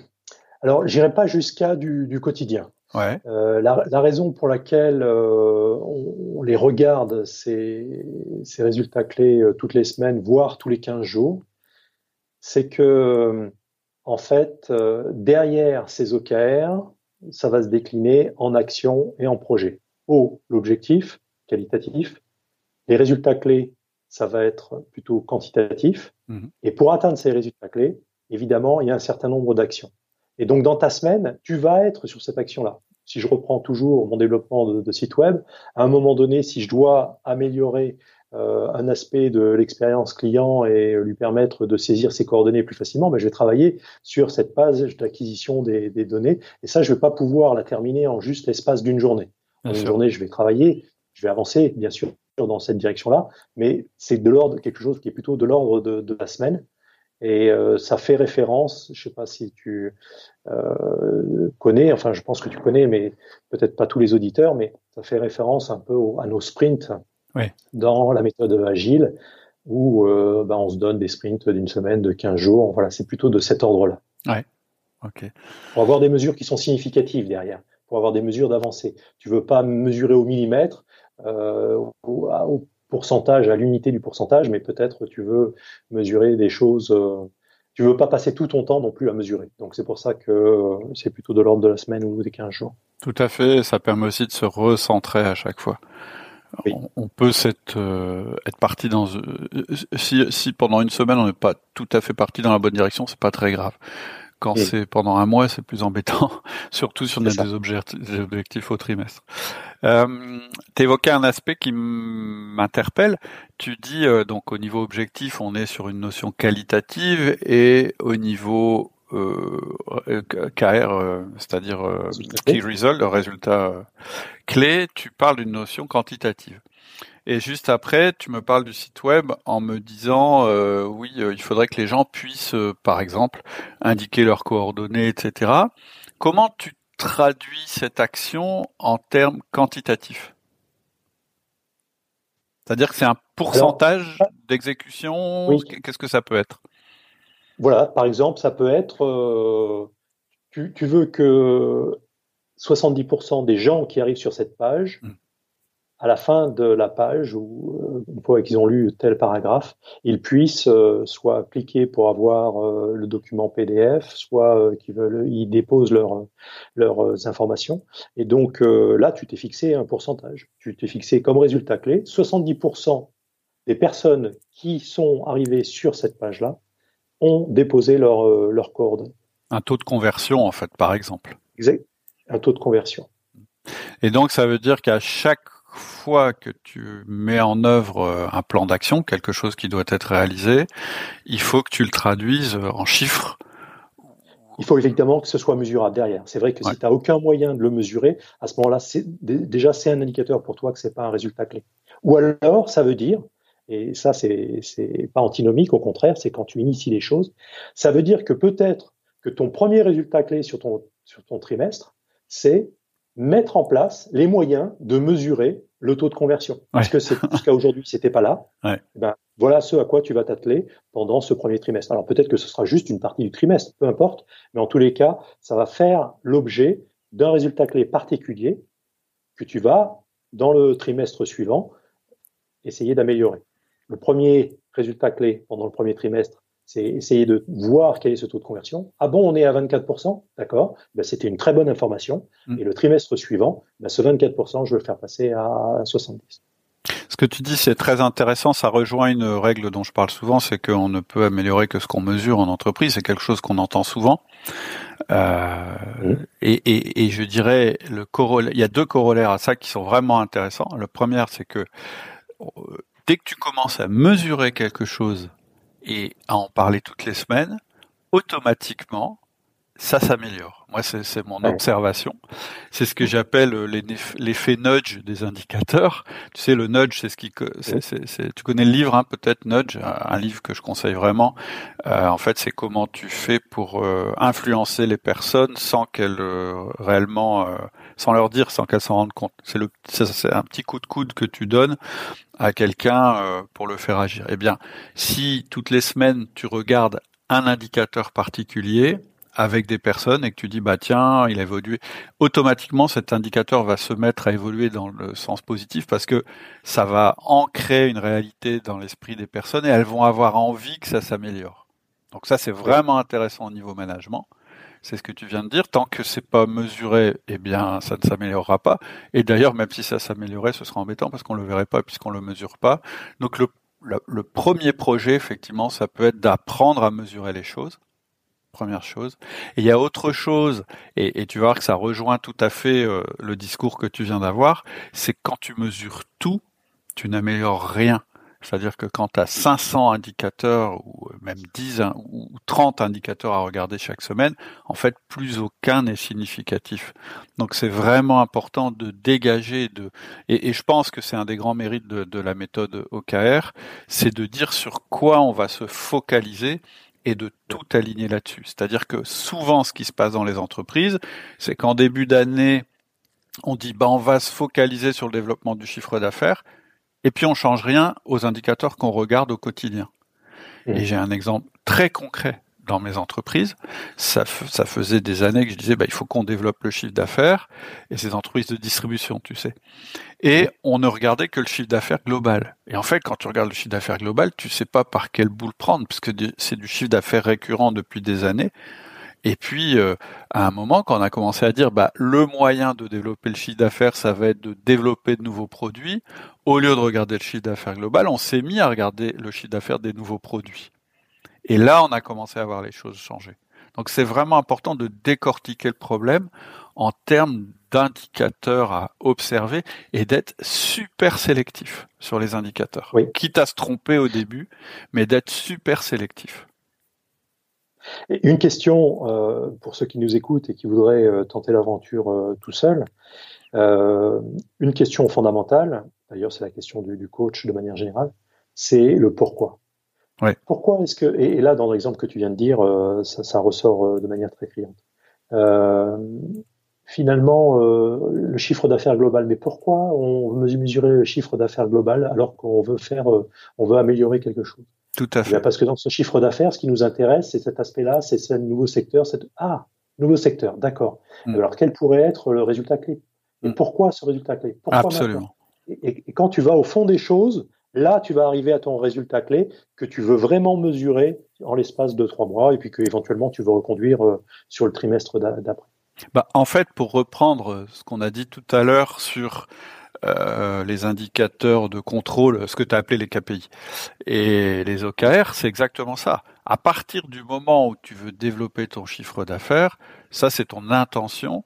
alors j'irai pas jusqu'à du, quotidien. Euh, la, raison pour laquelle euh, on, les regarde, ces, ces résultats clés euh, toutes les semaines, voire tous les 15 jours, c'est que en fait, derrière ces OKR, ça va se décliner en action et en projet. O, l'objectif qualitatif. Les résultats clés, ça va être plutôt quantitatif. Mhm. Et pour atteindre ces résultats clés, évidemment, il y a un certain nombre d'actions. Et donc, dans ta semaine, tu vas être sur cette action-là. Si je reprends toujours mon développement de, site web, à un moment donné, si je dois améliorer euh, un aspect de l'expérience client et lui permettre de saisir ses coordonnées plus facilement, ben, je vais travailler sur cette page d'acquisition des, données. Et ça, je ne vais pas pouvoir la terminer en juste l'espace d'une journée. En une journée, je vais travailler, je vais avancer, bien sûr, dans cette direction-là, mais c'est de l'ordre quelque chose qui est plutôt de l'ordre de, de, la semaine. Et euh, ça fait référence, je ne sais pas si tu euh, connais, enfin je pense que tu connais, mais peut-être pas tous les auditeurs, mais ça fait référence un peu à nos sprints dans la méthode agile, où euh, ben, on se donne des sprints d'une semaine, de 15 jours. Voilà, c'est plutôt de cet ordre-là. Ouais. Pour avoir des mesures qui sont significatives derrière, pour avoir des mesures d'avancée. Tu veux pas mesurer au millimètre, euh, au, au, pourcentage à l'unité du pourcentage, mais peut-être tu veux mesurer des choses. Euh, tu veux pas passer tout ton temps non plus à mesurer. Donc c'est pour ça que euh, c'est plutôt de l'ordre de la semaine ou des 15 jours. Tout à fait. Ça permet aussi de se recentrer à chaque fois. On, peut être, euh, être parti dans si, si pendant une semaine on n'est pas tout à fait parti dans la bonne direction, c'est pas très grave. Quand c'est pendant un mois, c'est plus embêtant, [LAUGHS] surtout si on a des objectifs, au trimestre. Euh, tu évoquais un aspect qui m'interpelle. Tu dis euh, donc au niveau objectif, on est sur une notion qualitative et au niveau euh, KR, euh, c'est-à-dire key result, le résultat clé, tu parles d'une notion quantitative. Et juste après, tu me parles du site web en me disant, euh, oui, euh, il faudrait que les gens puissent, euh, par exemple, indiquer leurs coordonnées, etc. Comment tu traduis cette action en termes quantitatifs? C'est-à-dire que c'est un pourcentage d'exécution? Qu'est-ce que ça peut être? Voilà, par exemple, ça peut être, tu, veux que 70% des gens qui arrivent sur cette page mmh à la fin de la page, ou euh, une fois qu'ils ont lu tel paragraphe, ils puissent euh, soit cliquer pour avoir euh, le document PDF, soit qu'ils veulent, ils déposent leurs leurs informations. Et donc là, tu t'es fixé un pourcentage. Tu t'es fixé comme résultat clé 70% des personnes qui sont arrivées sur cette page-là ont déposé leurs leur coordonnées. Un taux de conversion, en fait, par exemple. Exact. Un taux de conversion. Et donc, ça veut dire qu'à chaque fois que tu mets en œuvre euh, un plan d'action, quelque chose qui doit être réalisé, il faut que tu le traduises euh, en chiffres. Il faut évidemment que ce soit mesurable derrière. C'est vrai que si tu n'as aucun moyen de le mesurer, à ce moment-là, déjà c'est un indicateur pour toi que c'est pas un résultat clé. Ou alors, ça veut dire, et ça c'est pas antinomique, au contraire, c'est quand tu inities les choses, ça veut dire que peut-être que ton premier résultat clé sur ton, sur ton trimestre, c'est mettre en place les moyens de mesurer le taux de conversion. Parce que jusqu'à aujourd'hui, c'était pas là. Eh ben, voilà ce à quoi tu vas t'atteler pendant ce premier trimestre. Alors peut-être que ce sera juste une partie du trimestre, peu importe, mais en tous les cas, ça va faire l'objet d'un résultat clé particulier que tu vas, dans le trimestre suivant, essayer d'améliorer. Le premier résultat clé pendant le premier trimestre, c'est essayer de voir quel est ce taux de conversion. Ah bon, on est à 24%, d'accord, ben, c'était une très bonne information. Mm. Et le trimestre suivant, ben, ce 24%, je veux le faire passer à 70%. Ce que tu dis, c'est très intéressant. Ça rejoint une règle dont je parle souvent, c'est qu'on ne peut améliorer que ce qu'on mesure en entreprise. C'est quelque chose qu'on entend souvent. Euh, mm. et, et, et, je dirais, le il y a deux corollaires à ça qui sont vraiment intéressants. Le premier, c'est que euh, dès que tu commences à mesurer quelque chose et à en parler toutes les semaines, automatiquement, ça s'améliore. Moi, c'est mon observation. C'est ce que j'appelle l'effet nudge des indicateurs. Tu sais, le nudge, c'est ce qui, tu connais le livre, hein, peut-être nudge, un livre que je conseille vraiment. Euh, en fait, c'est comment tu fais pour euh, influencer les personnes sans qu'elles euh, réellement, sans leur dire, sans qu'elles s'en rendent compte. C'est le, c'est un petit coup de coude que tu donnes à quelqu'un pour le faire agir. Eh bien, si toutes les semaines tu regardes un indicateur particulier, avec des personnes et que tu dis bah tiens il a évolué automatiquement cet indicateur va se mettre à évoluer dans le sens positif parce que ça va ancrer une réalité dans l'esprit des personnes et elles vont avoir envie que ça s'améliore donc ça c'est vraiment intéressant au niveau management c'est ce que tu viens de dire. Tant que c'est pas mesuré eh bien ça ne s'améliorera pas. Et d'ailleurs même si ça s'améliorait ce sera embêtant parce qu'on le verrait pas puisqu'on le mesure pas. Donc le, premier projet effectivement ça peut être d'apprendre à mesurer les choses. Première chose. Et il y a autre chose, et, tu vas voir que ça rejoint tout à fait euh, le discours que tu viens d'avoir, c'est quand tu mesures tout, tu n'améliores rien. C'est-à-dire que quand tu as 500 indicateurs ou même 10 ou 30 indicateurs à regarder chaque semaine, en fait, plus aucun n'est significatif. Donc c'est vraiment important de dégager de et, je pense que c'est un des grands mérites de, de la méthode OKR, c'est de dire sur quoi on va se focaliser et de tout aligner là-dessus. C'est-à-dire que souvent, ce qui se passe dans les entreprises, c'est qu'en début d'année, on dit bah on va se focaliser sur le développement du chiffre d'affaires, et puis on change rien aux indicateurs qu'on regarde au quotidien. Mmh. Et j'ai un exemple très concret dans mes entreprises, ça, ça faisait des années que je disais, bah, il faut qu'on développe le chiffre d'affaires et ces entreprises de distribution, tu sais. Et on ne regardait que le chiffre d'affaires global. Et en fait, quand tu regardes le chiffre d'affaires global, tu sais pas par quelle boule prendre, puisque c'est du chiffre d'affaires récurrent depuis des années. Et puis, euh, à un moment, quand on a commencé à dire, bah, le moyen de développer le chiffre d'affaires, ça va être de développer de nouveaux produits, au lieu de regarder le chiffre d'affaires global, on s'est mis à regarder le chiffre d'affaires des nouveaux produits. Et là, on a commencé à voir les choses changer. Donc c'est vraiment important de décortiquer le problème en termes d'indicateurs à observer et d'être super sélectif sur les indicateurs. Quitte à se tromper au début, mais d'être super sélectif. Une question euh, pour ceux qui nous écoutent et qui voudraient euh, tenter l'aventure euh, tout seul. une question fondamentale, d'ailleurs c'est la question du, coach de manière générale, c'est le pourquoi. Pourquoi est-ce que, et, là dans l'exemple que tu viens de dire, euh, ça, ressort euh, de manière très criante. Euh, finalement, le chiffre d'affaires global, mais pourquoi on veut mesurer le chiffre d'affaires global alors qu'on veut faire, on veut améliorer quelque chose? Tout à eh fait. parce que dans ce chiffre d'affaires, ce qui nous intéresse, c'est cet aspect-là, c'est ce nouveau secteur, c'est ah, nouveau secteur, d'accord. Mm. Alors quel pourrait être le résultat clé? Et mm. pourquoi ce résultat clé? Pourquoi Absolument. et, et, quand tu vas au fond des choses, Là, tu vas arriver à ton résultat clé que tu veux vraiment mesurer en l'espace de trois mois et puis que éventuellement tu veux reconduire euh, sur le trimestre d'après. Bah, en fait, pour reprendre ce qu'on a dit tout à l'heure sur euh, les indicateurs de contrôle, ce que tu as appelé les KPI et les OKR, c'est exactement ça. À partir du moment où tu veux développer ton chiffre d'affaires, ça c'est ton intention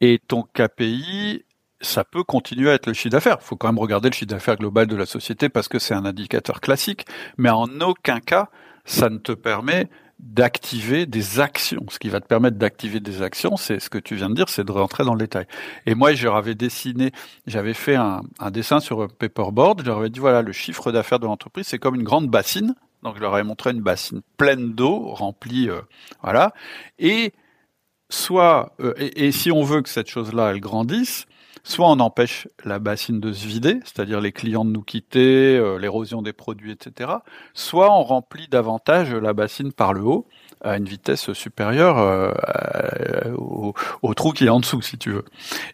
et ton KPI ça peut continuer à être le chiffre d'affaires. Il faut quand même regarder le chiffre d'affaires global de la société parce que c'est un indicateur classique, mais en aucun cas ça ne te permet d'activer des actions. Ce qui va te permettre d'activer des actions, c'est ce que tu viens de dire, c'est de rentrer dans le détail. Et moi, j'avais dessiné, j'avais fait un, dessin sur un paperboard, je leur avais dit, voilà, le chiffre d'affaires de l'entreprise, c'est comme une grande bassine. Donc, je leur avais montré une bassine pleine d'eau, remplie, euh, voilà. Et soit, euh, et si on veut que cette chose-là, elle grandisse, soit on empêche la bassine de se vider, c'est-à-dire les clients de nous quitter, l'érosion des produits, etc. Soit on remplit davantage la bassine par le haut à une vitesse supérieure au, au, trou qui est en dessous, si tu veux.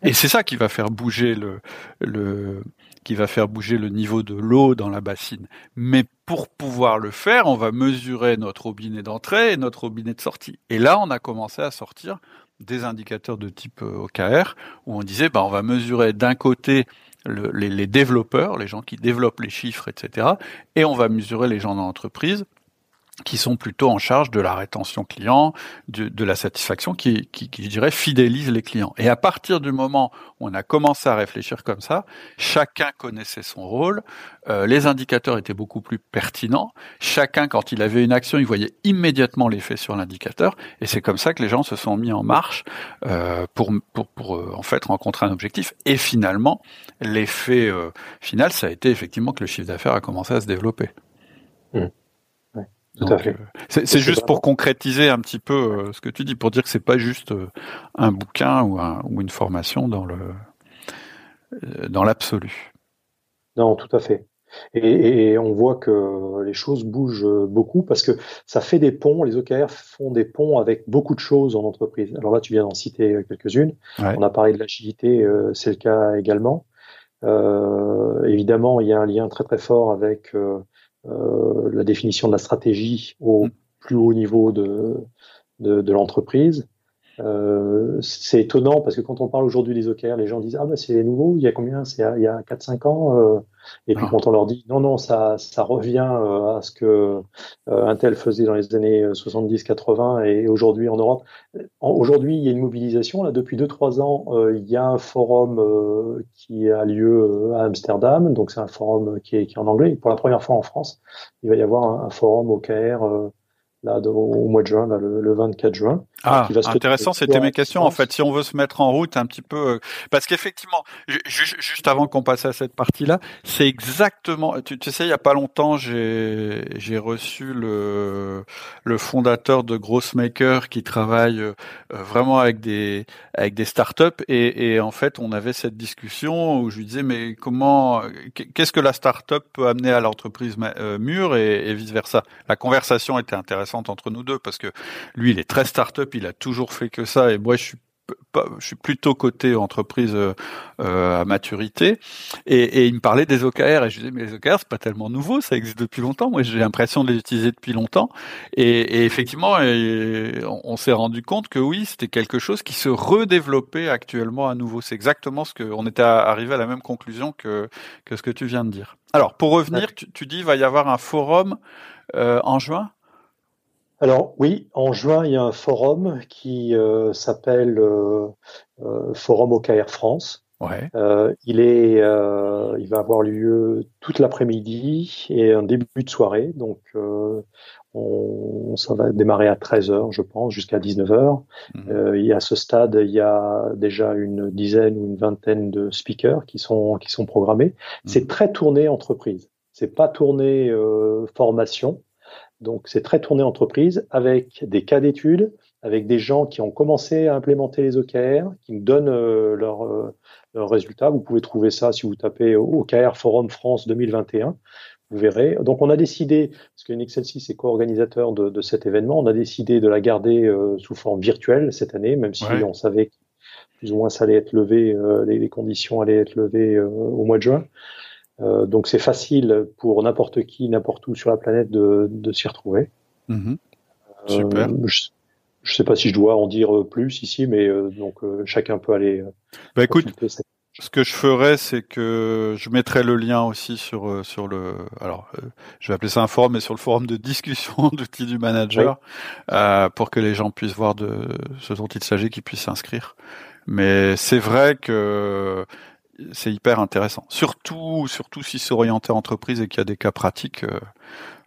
Et c'est ça qui va faire bouger le, le qui va faire bouger le niveau de l'eau dans la bassine. Mais pour pouvoir le faire, on va mesurer notre robinet d'entrée et notre robinet de sortie. Et là, on a commencé à sortir des indicateurs de type euh, OKR où on disait, bah, on va mesurer d'un côté les, les, développeurs, les gens qui développent les chiffres, etc. Et on va mesurer les gens dans l'entreprise qui sont plutôt en charge de la rétention client, de, de la satisfaction, qui, qui, qui, je dirais, fidélise les clients. Et à partir du moment où on a commencé à réfléchir comme ça, chacun connaissait son rôle, euh, les indicateurs étaient beaucoup plus pertinents, chacun, quand il avait une action, il voyait immédiatement l'effet sur l'indicateur, et c'est comme ça que les gens se sont mis en marche euh, pour, pour, pour euh, en fait rencontrer un objectif. Et finalement, l'effet euh, final, ça a été effectivement que le chiffre d'affaires a commencé à se développer. Mmh. Euh, c'est juste pour concrétiser un petit peu euh, ce que tu dis, pour dire que c'est pas juste euh, un bouquin ou, un, ou une formation dans le dans l'absolu. Non, tout à fait. Et, et, on voit que les choses bougent beaucoup parce que ça fait des ponts. Les OKR font des ponts avec beaucoup de choses en entreprise. Alors là, tu viens d'en citer quelques-unes. On a parlé de l'agilité, c'est le cas également. Euh, évidemment, il y a un lien très très fort avec euh, la définition de la stratégie au mm. plus haut niveau de, de, de l'entreprise. Euh, c'est étonnant parce que quand on parle aujourd'hui des OKR, les gens disent ah ben c'est nouveau, il y a combien? C'est il y a 4-5 ans. Euh, et puis ah. quand on leur dit non non ça ça revient euh, à ce que euh, Intel faisait dans les années 70-80 et aujourd'hui en Europe. Aujourd'hui il y a une mobilisation là depuis 2-3 ans il y a un forum qui a lieu à Amsterdam donc c'est un forum qui est, qui est en anglais. pour la première fois en France il va y avoir un, un forum OKR là, au mois de juin, le, 24 juin. Ah, intéressant, c'était mes questions. En fait, si on veut se mettre en route un petit peu, euh, parce qu'effectivement, juste avant qu'on passe à cette partie-là, c'est exactement. Tu, sais, il y a pas longtemps, j'ai reçu le le fondateur de Grossmaker qui travaille euh, vraiment avec des avec des startups et, et en fait, on avait cette discussion où je lui disais mais comment, qu'est-ce que la startup peut amener à l'entreprise euh, mûre et, et vice versa. La conversation était intéressante entre nous deux parce que lui, il est très start-up, il a toujours fait que ça et moi, je suis je suis plutôt côté entreprise euh, à maturité. Et, et, il me parlait des OKR et je disais mais les OKR c'est pas tellement nouveau ça existe depuis longtemps. Moi j'ai l'impression de les utiliser depuis longtemps. Et, et effectivement on, s'est rendu compte que oui c'était quelque chose qui se redéveloppait actuellement à nouveau. C'est exactement ce que on était arrivé à la même conclusion que que ce que tu viens de dire. Alors pour revenir tu, tu dis il va y avoir un forum euh, en juin? Alors oui, en juin, il y a un forum qui euh, s'appelle euh, euh, Forum OKR France. Ouais. il est, il va avoir lieu toute l'après-midi et un début de soirée. Donc, on, ça va démarrer à 13h, je pense, jusqu'à 19h. Mmh. il y a à ce stade, il y a déjà une dizaine ou une vingtaine de speakers qui sont qui sont programmés. Mmh. C'est très tourné entreprise. C'est pas tourné formation. Donc c'est très tourné entreprise avec des cas d'études, avec des gens qui ont commencé à implémenter les OKR, qui nous donnent euh, euh, leurs résultats. Vous pouvez trouver ça si vous tapez OKR Forum France 2021. Vous verrez. Donc on a décidé, parce que Nexcelsi est co-organisateur de, de, cet événement, on a décidé de la garder euh, sous forme virtuelle cette année, même si on savait que plus ou moins ça allait être levé, les, les, conditions allaient être levées au mois de juin. Euh, donc c'est facile pour n'importe qui, n'importe où sur la planète de, de s'y retrouver. Mhm. Euh, Super. je, ne sais pas si je dois en dire plus ici, mais euh, donc chacun peut aller. Bah écoute, ce que je ferais, c'est que je mettrai le lien aussi sur sur le. Alors, je vais appeler ça un forum, mais sur le forum de discussion [LAUGHS] d'outils du manager, pour que les gens puissent voir de ce dont il s'agit, qu'ils puissent s'inscrire. Mais c'est vrai que c'est hyper intéressant. Surtout, surtout si c'est orienté entreprise et qu'il y a des cas pratiques. Euh,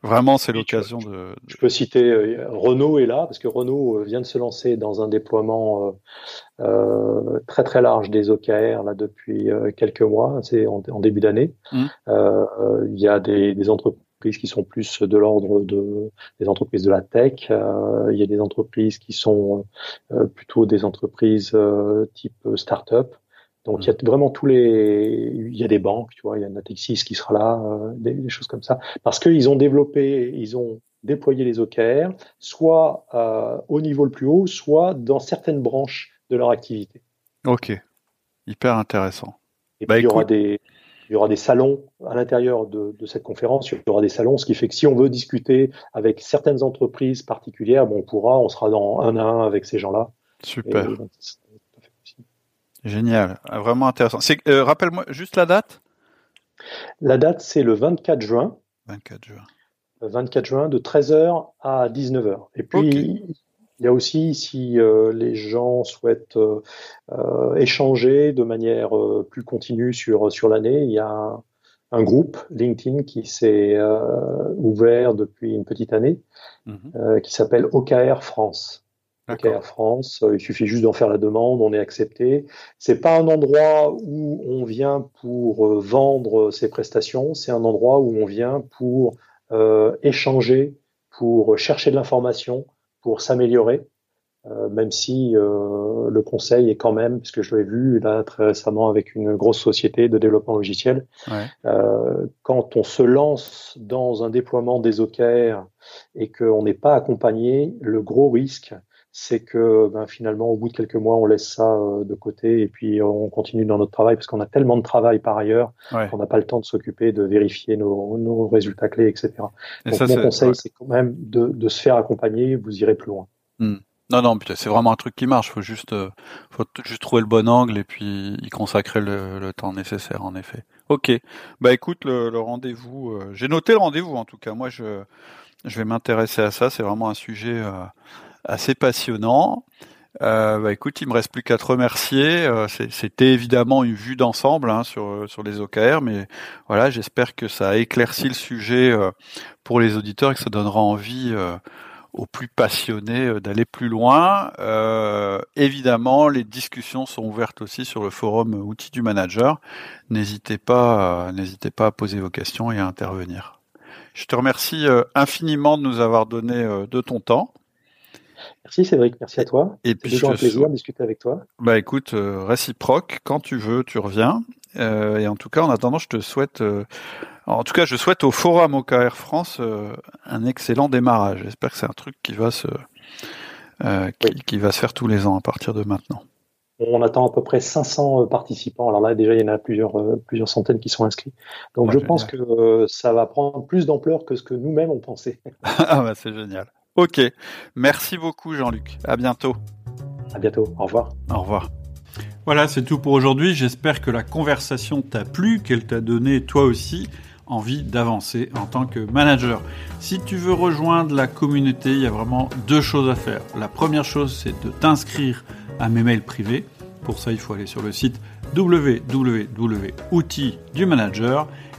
vraiment, c'est l'occasion de, Je peux citer euh, Renault est là parce que Renault euh, vient de se lancer dans un déploiement euh, très très large des OKR là depuis quelques mois. C'est en, début d'année. Mmh. il y a des, des, entreprises qui sont plus de l'ordre de des entreprises de la tech. il y a des entreprises qui sont plutôt des entreprises type start-up. Donc il y a vraiment tous les, il y a des banques, tu vois, il y a Natixis qui sera là, euh, des, choses comme ça, parce qu'ils ont développé, ils ont déployé les OKR, soit euh, au niveau le plus haut, soit dans certaines branches de leur activité. Ok, hyper intéressant. Et bah, puis, il y aura des, il y aura des salons à l'intérieur de, de, cette conférence. Il y aura des salons, ce qui fait que si on veut discuter avec certaines entreprises particulières, bon, on pourra, on sera dans un à un avec ces gens-là. Super. Génial, ah, vraiment intéressant. Euh, rappelle-moi juste la date. La date, c'est le 24 juin. 24 juin. 24 juin, de 13h à 19h. Et puis, il y a aussi, si euh, les gens souhaitent euh, échanger de manière plus continue sur, sur l'année, il y a un, groupe LinkedIn qui s'est ouvert depuis une petite année, mhm. qui s'appelle OKR France. Air France. Euh, il suffit juste d'en faire la demande, on est accepté. C'est pas un endroit où on vient pour euh, vendre ses prestations, c'est un endroit où on vient pour euh, échanger, pour chercher de l'information, pour s'améliorer. même si le conseil est quand même, puisque je l'ai vu là très récemment avec une grosse société de développement logiciel, quand on se lance dans un déploiement des OKR et qu'on n'est pas accompagné, le gros risque, c'est que ben, finalement, au bout de quelques mois, on laisse ça euh, de côté et puis on continue dans notre travail parce qu'on a tellement de travail par ailleurs qu'on n'a pas le temps de s'occuper de vérifier nos, nos, résultats clés, etc. Donc mon conseil, c'est quand même de, de, se faire accompagner, vous irez plus loin. Hmm. Non, non, c'est vraiment un truc qui marche. Faut juste, euh, faut juste trouver le bon angle et puis y consacrer le, le temps nécessaire, en effet. Ok. Bah écoute, le, le rendez-vous. Euh, j'ai noté le rendez-vous en tout cas. Moi, je, je vais m'intéresser à ça. C'est vraiment un sujet assez passionnant. Euh, bah, écoute, il me reste plus qu'à te remercier. Euh, c'était évidemment une vue d'ensemble hein, sur sur les OKR, mais voilà, j'espère que ça a éclairci le sujet euh, pour les auditeurs et que ça donnera envie euh, aux plus passionnés d'aller plus loin. évidemment, les discussions sont ouvertes aussi sur le forum outils du manager. N'hésitez pas, n'hésitez pas à poser vos questions et à intervenir. Je te remercie infiniment de nous avoir donné de ton temps. Merci Cédric, merci à toi. Et puis toujours un plaisir de discuter avec toi. Bah écoute, euh, réciproque, quand tu veux, tu reviens. Euh, et en tout cas, en attendant, je te souhaite, euh, en tout cas, je souhaite au Forum OKR France un excellent démarrage. J'espère que c'est un truc qui va se, qui, va se faire tous les ans à partir de maintenant. On attend à peu près 500 participants. Alors là, déjà, il y en a plusieurs, plusieurs centaines qui sont inscrits. Donc, je pense que ça va prendre plus d'ampleur que ce que nous-mêmes on pensait. [LAUGHS] ah bah, c'est génial. Ok. Merci beaucoup, Jean-Luc. À bientôt. À bientôt. Au revoir. Au revoir. Voilà, c'est tout pour aujourd'hui. J'espère que la conversation t'a plu, qu'elle t'a donné toi aussi envie d'avancer en tant que manager. Si tu veux rejoindre la communauté, il y a vraiment deux choses à faire. La première chose, c'est de t'inscrire à mes mails privés. Pour ça, il faut aller sur le site www.outils du manager.